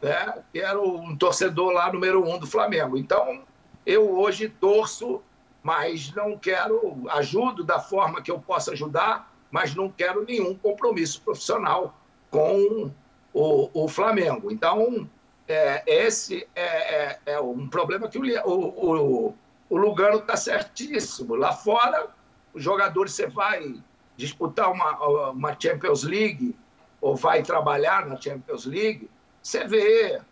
né, que era um torcedor lá número um do Flamengo. Então, eu hoje torço mas não quero, ajudo da forma que eu possa ajudar, mas não quero nenhum compromisso profissional com o, o Flamengo. Então, é, esse é, é, é, um problema que o, o, o Lugano está certíssimo. Lá fora, os jogadores, você vai disputar uma, uma Champions League ou vai trabalhar na Champions League, você vê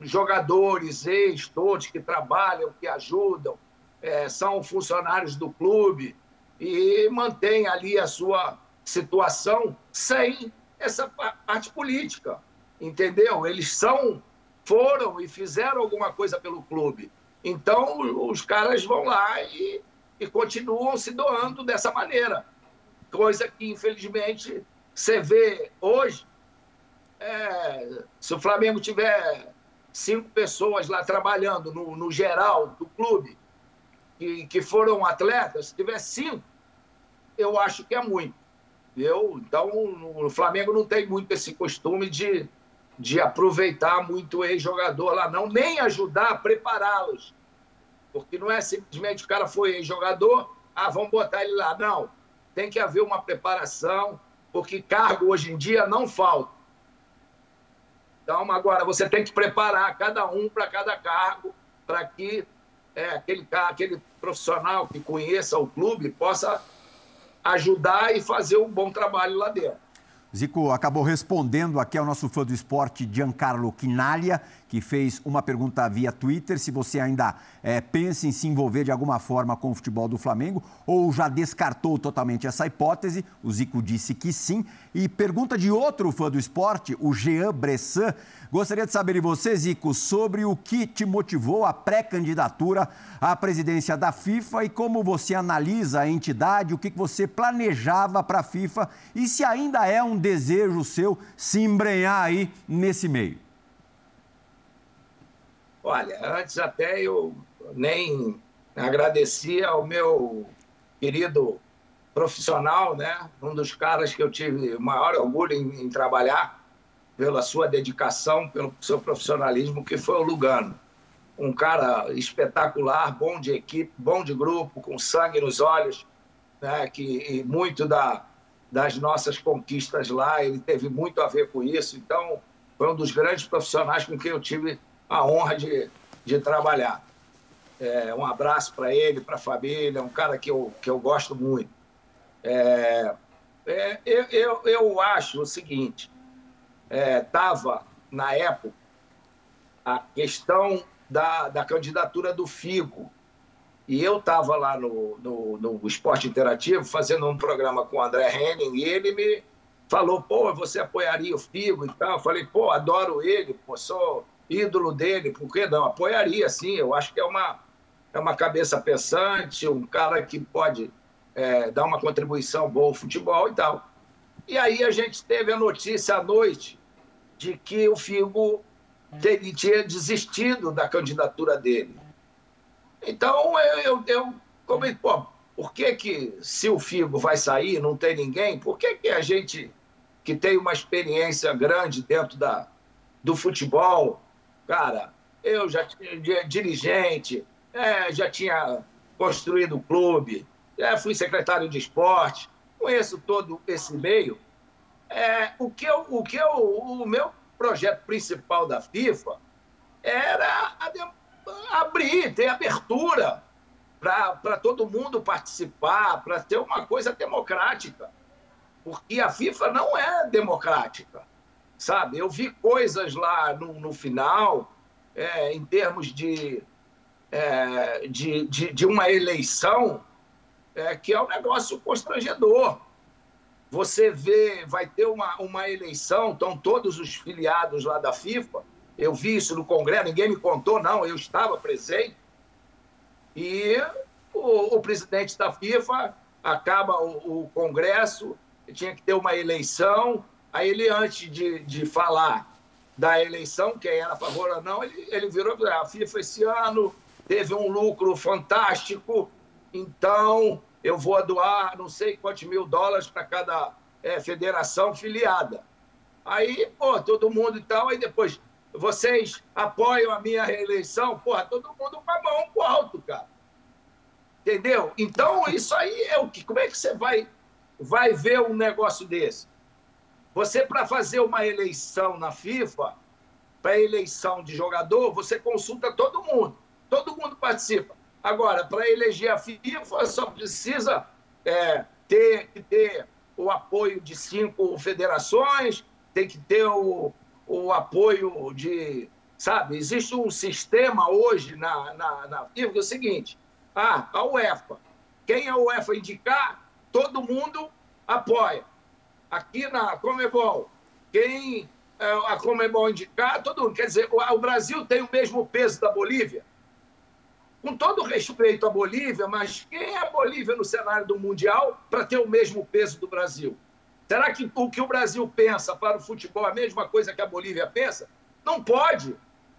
jogadores ex todos que trabalham, que ajudam, é, são funcionários do clube e mantém ali a sua situação sem essa parte política, entendeu? Eles são, foram e fizeram alguma coisa pelo clube. Então, os caras vão lá e, e continuam se doando dessa maneira. Coisa que, infelizmente, você vê hoje. É, se o Flamengo tiver cinco pessoas lá trabalhando no, no geral do clube, que, que foram atletas, se tiver cinco, eu acho que é muito. Eu, então, o Flamengo não tem muito esse costume de, de aproveitar muito ex-jogador lá, não, nem ajudar a prepará-los. Porque não é simplesmente o cara foi ex-jogador, ah, vamos botar ele lá. Não, tem que haver uma preparação, porque cargo hoje em dia não falta. Então, agora, você tem que preparar cada um para cada cargo, para que é, aquele, aquele profissional que conheça o clube possa ajudar e fazer um bom trabalho lá dentro. Zico acabou respondendo aqui ao nosso fã do esporte, Giancarlo Quinalha, que fez uma pergunta via Twitter, se você ainda é, pensa em se envolver de alguma forma com o futebol do Flamengo ou já descartou totalmente essa hipótese. O Zico disse que sim. E pergunta de outro fã do esporte, o Jean Bressan, Gostaria de saber de você, Zico, sobre o que te motivou a pré-candidatura à presidência da FIFA e como você analisa a entidade, o que você planejava para a FIFA e se ainda é um desejo seu se embrenhar aí nesse meio. Olha, antes até eu nem agradecia ao meu querido profissional, né? Um dos caras que eu tive o maior orgulho em, em trabalhar, pela sua dedicação, pelo seu profissionalismo, que foi o Lugano. Um cara espetacular, bom de equipe, bom de grupo, com sangue nos olhos, né? que muito da, das nossas conquistas lá, ele teve muito a ver com isso. Então, foi um dos grandes profissionais com quem eu tive a honra de, de trabalhar. É, um abraço para ele, para a família, um cara que eu, que eu gosto muito. É, é, eu, eu, eu acho o seguinte: estava, é, na época, a questão da, da candidatura do Figo. E eu estava lá no, no, no, Esporte Interativo fazendo um programa com o André Henning e ele me falou, pô, você apoiaria o Figo e tal? Eu falei, pô, adoro ele, pô, sou ídolo dele, por que não? Apoiaria, sim, eu acho que é uma, é uma cabeça pensante, um cara que pode é, dar uma contribuição boa ao futebol e tal. E aí a gente teve a notícia à noite de que o Figo teria, tinha desistido da candidatura dele. Então, eu, eu, eu como, pô, por que, que se o Figo vai sair, não tem ninguém, por que, que a gente que tem uma experiência grande dentro da, do futebol, cara, eu já tinha dirigente, é, já tinha construído o clube, é, fui secretário de esporte, conheço todo esse meio. É, o que eu, o que eu, o meu projeto principal da FIFA era abrir, ter abertura para todo mundo participar, para ter uma coisa democrática. Porque a FIFA não é democrática, sabe? Eu vi coisas lá no, no final, é, em termos de, é, de, de, de, uma eleição, é, que é um negócio constrangedor. Você vê, vai ter uma, uma eleição, estão todos os filiados lá da FIFA. Eu vi isso no Congresso, ninguém me contou, não, eu estava presente. E o, o presidente da FIFA acaba o, o, Congresso, tinha que ter uma eleição. Aí ele, antes de, de falar da eleição, quem era a favor ou não, ele, ele virou para a FIFA esse ano teve um lucro fantástico, então eu vou doar não sei quantos mil dólares para cada é, federação filiada. Aí, pô, todo mundo e tal, aí depois, vocês apoiam a minha reeleição? Porra, todo mundo com a mão pro alto, cara. Entendeu? Então, isso aí é o que. Como é que você vai, vai ver um negócio desse? Você, para fazer uma eleição na FIFA, para eleição de jogador, você consulta todo mundo. Todo mundo participa. Agora, para eleger a FIFA, só precisa é, ter, ter o apoio de cinco federações, tem que ter o, o apoio de. Sabe, existe um sistema hoje na, na, na FIFA que é o seguinte: ah, a UEFA. Quem a UEFA indicar, todo mundo apoia. Aqui na Comebol, quem é, a Comebol indicar, todo mundo. Quer dizer, o Brasil tem o mesmo peso da Bolívia? com todo respeito à Bolívia, mas quem é a Bolívia no cenário do Mundial para ter o mesmo peso do Brasil? Será que o que o Brasil pensa para o futebol é a mesma coisa que a Bolívia pensa? Não pode.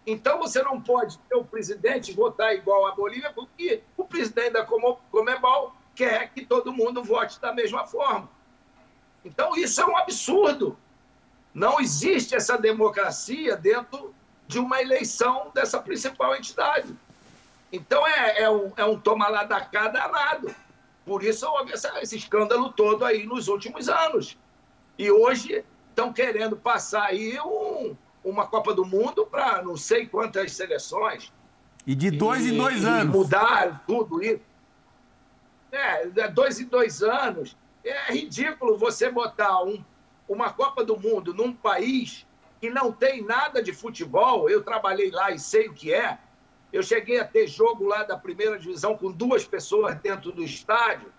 Então você não pode ter o presidente votar igual a Bolívia, porque o presidente da Comebol quer que todo mundo vote da mesma forma. Então isso é um absurdo. Não existe essa democracia dentro de uma eleição dessa principal entidade. Então é, é, um, é um toma lá da cá danado. Por isso houve essa, esse escândalo todo aí nos últimos anos. E hoje estão querendo passar aí um, uma Copa do Mundo para não sei quantas seleções. E de dois e, em dois anos. mudar tudo isso. É, dois em dois anos. É ridículo você botar um, uma Copa do Mundo num país que não tem nada de futebol. Eu trabalhei lá e sei o que é. Eu cheguei a ter jogo lá da primeira divisão com duas pessoas dentro do estádio,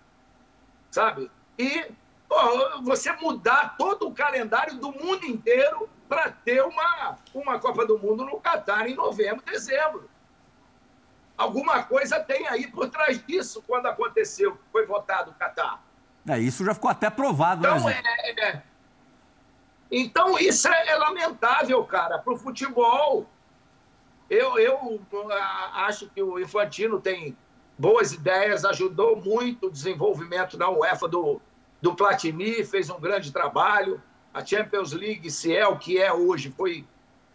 sabe? E você mudar todo o calendário do mundo inteiro para ter uma, uma Copa do Mundo no Catar em novembro, dezembro. Alguma coisa tem aí por trás disso quando aconteceu, foi votado o Catar. É, isso já ficou até provado, então, né? É, é, então, isso é, é lamentável, cara, para o futebol. Eu, eu acho que o Infantino tem boas ideias, ajudou muito o desenvolvimento na UEFA do, do Platini, fez um grande trabalho. A Champions League, se é o que é hoje, foi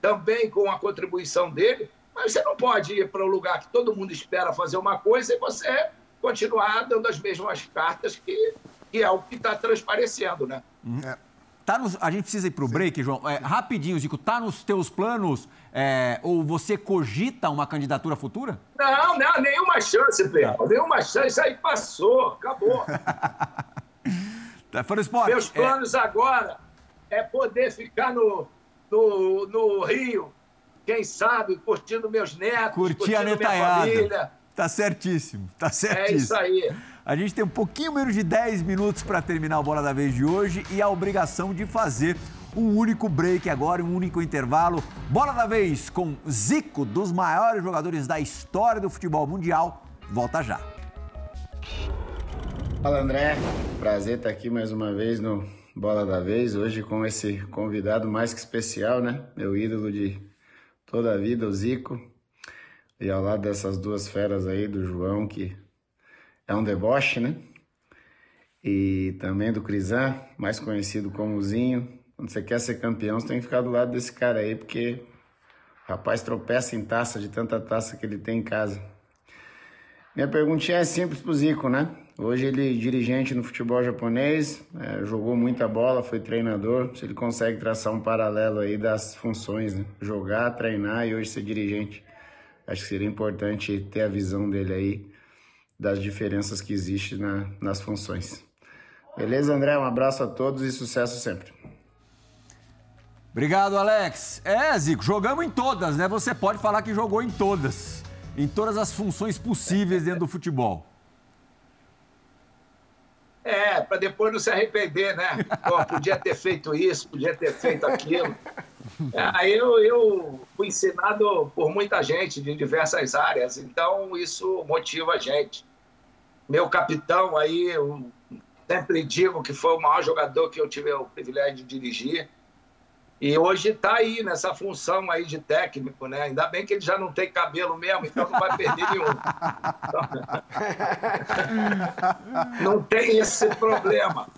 também com a contribuição dele. Mas você não pode ir para um lugar que todo mundo espera fazer uma coisa e você continuar dando as mesmas cartas que, que é o que está transparecendo, né? É. Tá nos, a gente precisa ir para o break, João. É, rapidinho, Zico, tá nos teus planos é, ou você cogita uma candidatura futura? Não, não, nenhuma chance, Pedro. Nenhuma chance. Isso aí passou, acabou. tá, foi no esporte. Meus é. planos é... agora é poder ficar no, no, no Rio, quem sabe, curtindo meus netos, Curtir curtindo a minha família. Tá certíssimo, tá certíssimo. É isso aí. A gente tem um pouquinho menos de 10 minutos para terminar o Bola da Vez de hoje e a obrigação de fazer um único break agora, um único intervalo. Bola da Vez com Zico, dos maiores jogadores da história do futebol mundial. Volta já. Fala André, prazer estar aqui mais uma vez no Bola da Vez, hoje com esse convidado mais que especial, né? Meu ídolo de toda a vida, o Zico. E ao lado dessas duas feras aí, do João, que é um deboche, né? E também do Crisan, mais conhecido como Zinho. Quando você quer ser campeão, você tem que ficar do lado desse cara aí, porque o rapaz tropeça em taça de tanta taça que ele tem em casa. Minha perguntinha é simples pro Zico, né? Hoje ele é dirigente no futebol japonês, é, jogou muita bola, foi treinador. Se ele consegue traçar um paralelo aí das funções, né? Jogar, treinar e hoje ser dirigente. Acho que seria importante ter a visão dele aí das diferenças que existem na, nas funções. Beleza, André? Um abraço a todos e sucesso sempre. Obrigado, Alex. É, Zico, jogamos em todas, né? Você pode falar que jogou em todas. Em todas as funções possíveis dentro do futebol. É, para depois não se arrepender, né? Pô, podia ter feito isso, podia ter feito aquilo. É, eu, eu fui ensinado por muita gente de diversas áreas, então isso motiva a gente. Meu capitão aí, eu sempre digo que foi o maior jogador que eu tive o privilégio de dirigir. E hoje está aí nessa função aí de técnico, né? Ainda bem que ele já não tem cabelo mesmo, então não vai perder nenhum. não tem esse problema.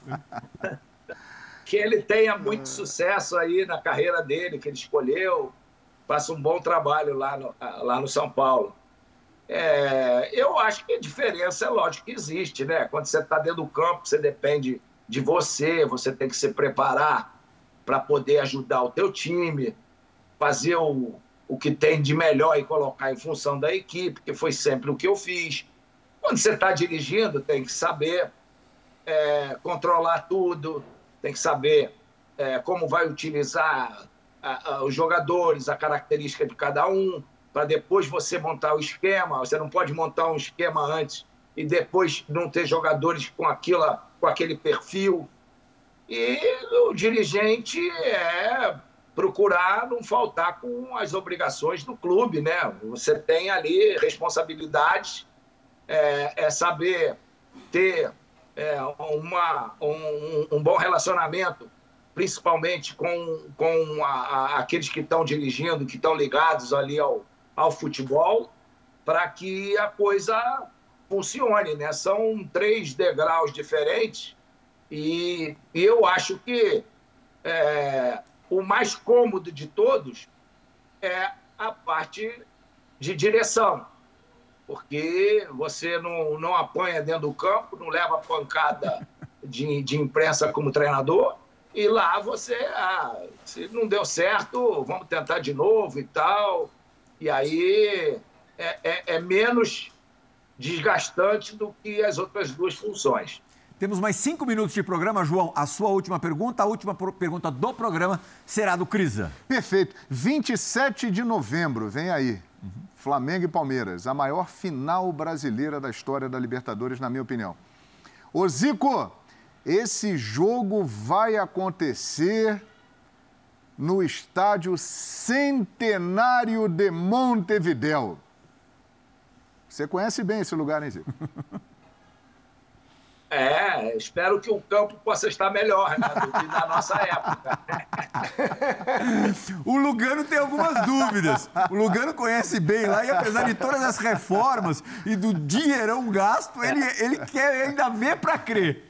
Que ele tenha muito sucesso aí na carreira dele, que ele escolheu, faça um bom trabalho lá no, lá no São Paulo. É, eu acho que a diferença é lógico que existe, né? Quando você está dentro do campo, você depende de você, você tem que se preparar para poder ajudar o teu time, fazer o, o que tem de melhor e colocar em função da equipe, que foi sempre o que eu fiz. Quando você está dirigindo, tem que saber é, controlar tudo, tem que saber é, como vai utilizar a, a, os jogadores, a característica de cada um, para depois você montar o esquema. Você não pode montar um esquema antes e depois não ter jogadores com, aquilo, com aquele perfil. E o dirigente é procurar não faltar com as obrigações do clube, né? Você tem ali responsabilidades, é, é saber ter é, uma, um, um, bom relacionamento, principalmente com, com a, a, aqueles que estão dirigindo, que estão ligados ali ao, ao futebol, para que a coisa funcione, né? São três degraus diferentes e, e eu acho que é, o mais cômodo de todos é a parte de direção, porque você não, não apanha dentro do campo, não leva pancada de, de imprensa como treinador, e lá você, ah, se não deu certo, vamos tentar de novo e tal. E aí é, é, é menos desgastante do que as outras duas funções. Temos mais cinco minutos de programa, João. A sua última pergunta, a última pergunta do programa será do Crisa. Perfeito. 27 de novembro, vem aí. Uhum. Flamengo e Palmeiras, a maior final brasileira da história da Libertadores, na minha opinião. Ô Zico, esse jogo vai acontecer no estádio Centenário de Montevidéu. Você conhece bem esse lugar, hein, Zico? É, espero que o campo possa estar melhor né, do que na nossa época. o Lugano tem algumas dúvidas. O Lugano conhece bem lá e apesar de todas as reformas e do dinheirão gasto, ele, ele quer ainda ver para crer.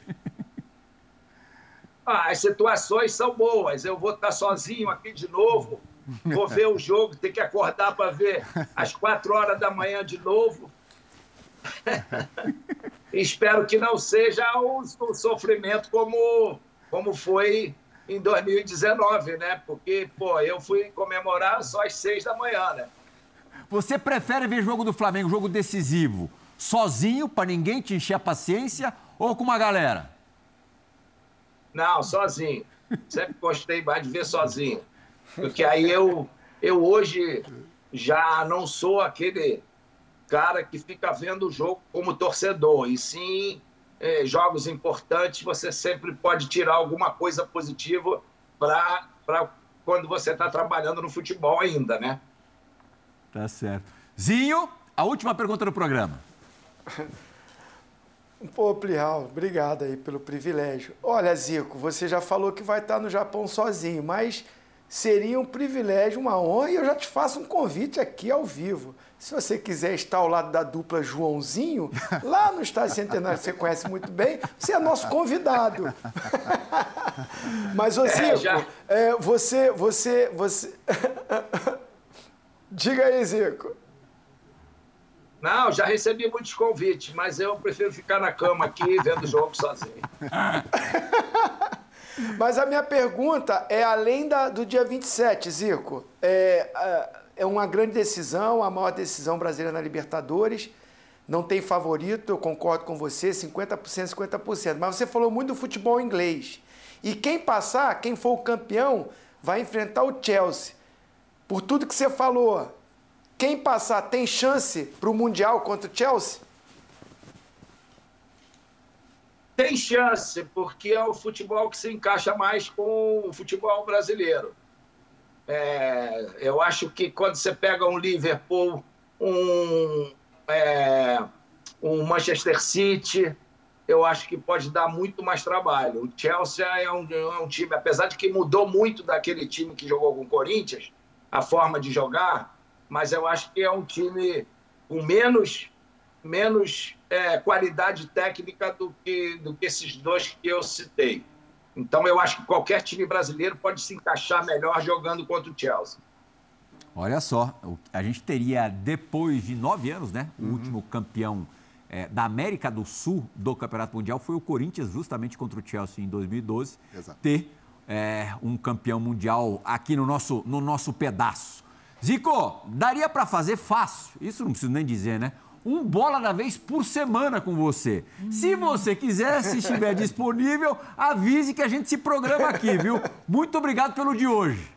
Ah, as situações são boas. Eu vou estar sozinho aqui de novo, vou ver o jogo, ter que acordar para ver às quatro horas da manhã de novo. Espero que não seja um, um sofrimento como, como foi em 2019, né? Porque, pô, eu fui comemorar só às seis da manhã, né? Você prefere ver jogo do Flamengo, jogo decisivo, sozinho, para ninguém te encher a paciência, ou com uma galera? Não, sozinho. Sempre gostei mais de ver sozinho. Porque aí eu, eu hoje já não sou aquele cara que fica vendo o jogo como torcedor, e sim é, jogos importantes, você sempre pode tirar alguma coisa positiva para quando você está trabalhando no futebol ainda, né? Tá certo. Zinho, a última pergunta do programa. Pô, Plihal, obrigado aí pelo privilégio. Olha, Zico, você já falou que vai estar no Japão sozinho, mas seria um privilégio, uma honra, e eu já te faço um convite aqui ao vivo. Se você quiser estar ao lado da dupla Joãozinho, lá no Estádio Centenário, você conhece muito bem, você é nosso convidado. Mas, ô Zico, é, já... é, você, você, você... Diga aí, Zico. Não, já recebi muitos convites, mas eu prefiro ficar na cama aqui vendo o jogo sozinho. mas a minha pergunta é além da, do dia 27, Zico. É, é uma grande decisão, a maior decisão brasileira na Libertadores. Não tem favorito, eu concordo com você, 50%, 50%. Mas você falou muito do futebol inglês. E quem passar, quem for o campeão, vai enfrentar o Chelsea. Por tudo que você falou, quem passar tem chance para o Mundial contra o Chelsea? Tem chance, porque é o futebol que se encaixa mais com o futebol brasileiro. É, eu acho que quando você pega um Liverpool, um, é, um Manchester City, eu acho que pode dar muito mais trabalho. O Chelsea é um, é um time, apesar de que mudou muito daquele time que jogou com o Corinthians, a forma de jogar, mas eu acho que é um time com menos, menos é, qualidade técnica do que, do que esses dois que eu citei. Então eu acho que qualquer time brasileiro pode se encaixar melhor jogando contra o Chelsea. Olha só, a gente teria, depois de nove anos, né? O uhum. último campeão é, da América do Sul do Campeonato Mundial foi o Corinthians, justamente contra o Chelsea em 2012. Exato. Ter é, um campeão mundial aqui no nosso, no nosso pedaço. Zico, daria para fazer fácil, isso não preciso nem dizer, né? Um bola da vez por semana com você. Se você quiser, se estiver disponível, avise que a gente se programa aqui, viu? Muito obrigado pelo de hoje.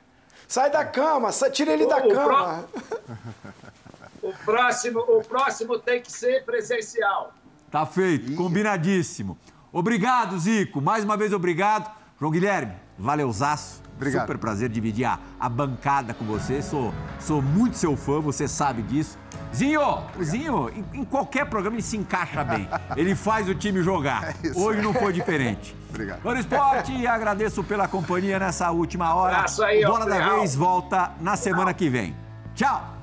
Sai da cama, tira ele o, da cama. O próximo, o próximo tem que ser presencial. Tá feito, combinadíssimo. Obrigado, Zico. Mais uma vez, obrigado. João Guilherme, valeuzaço. Obrigado. Super prazer dividir a, a bancada com você. Sou, sou muito seu fã, você sabe disso. Zinho, o Zinho, em, em, qualquer programa ele se encaixa bem. Ele faz o time jogar. É Hoje não foi diferente. Obrigado. Bora Esporte, agradeço pela companhia nessa última hora. Aí, o Bola da Vez volta na semana que vem. Tchau!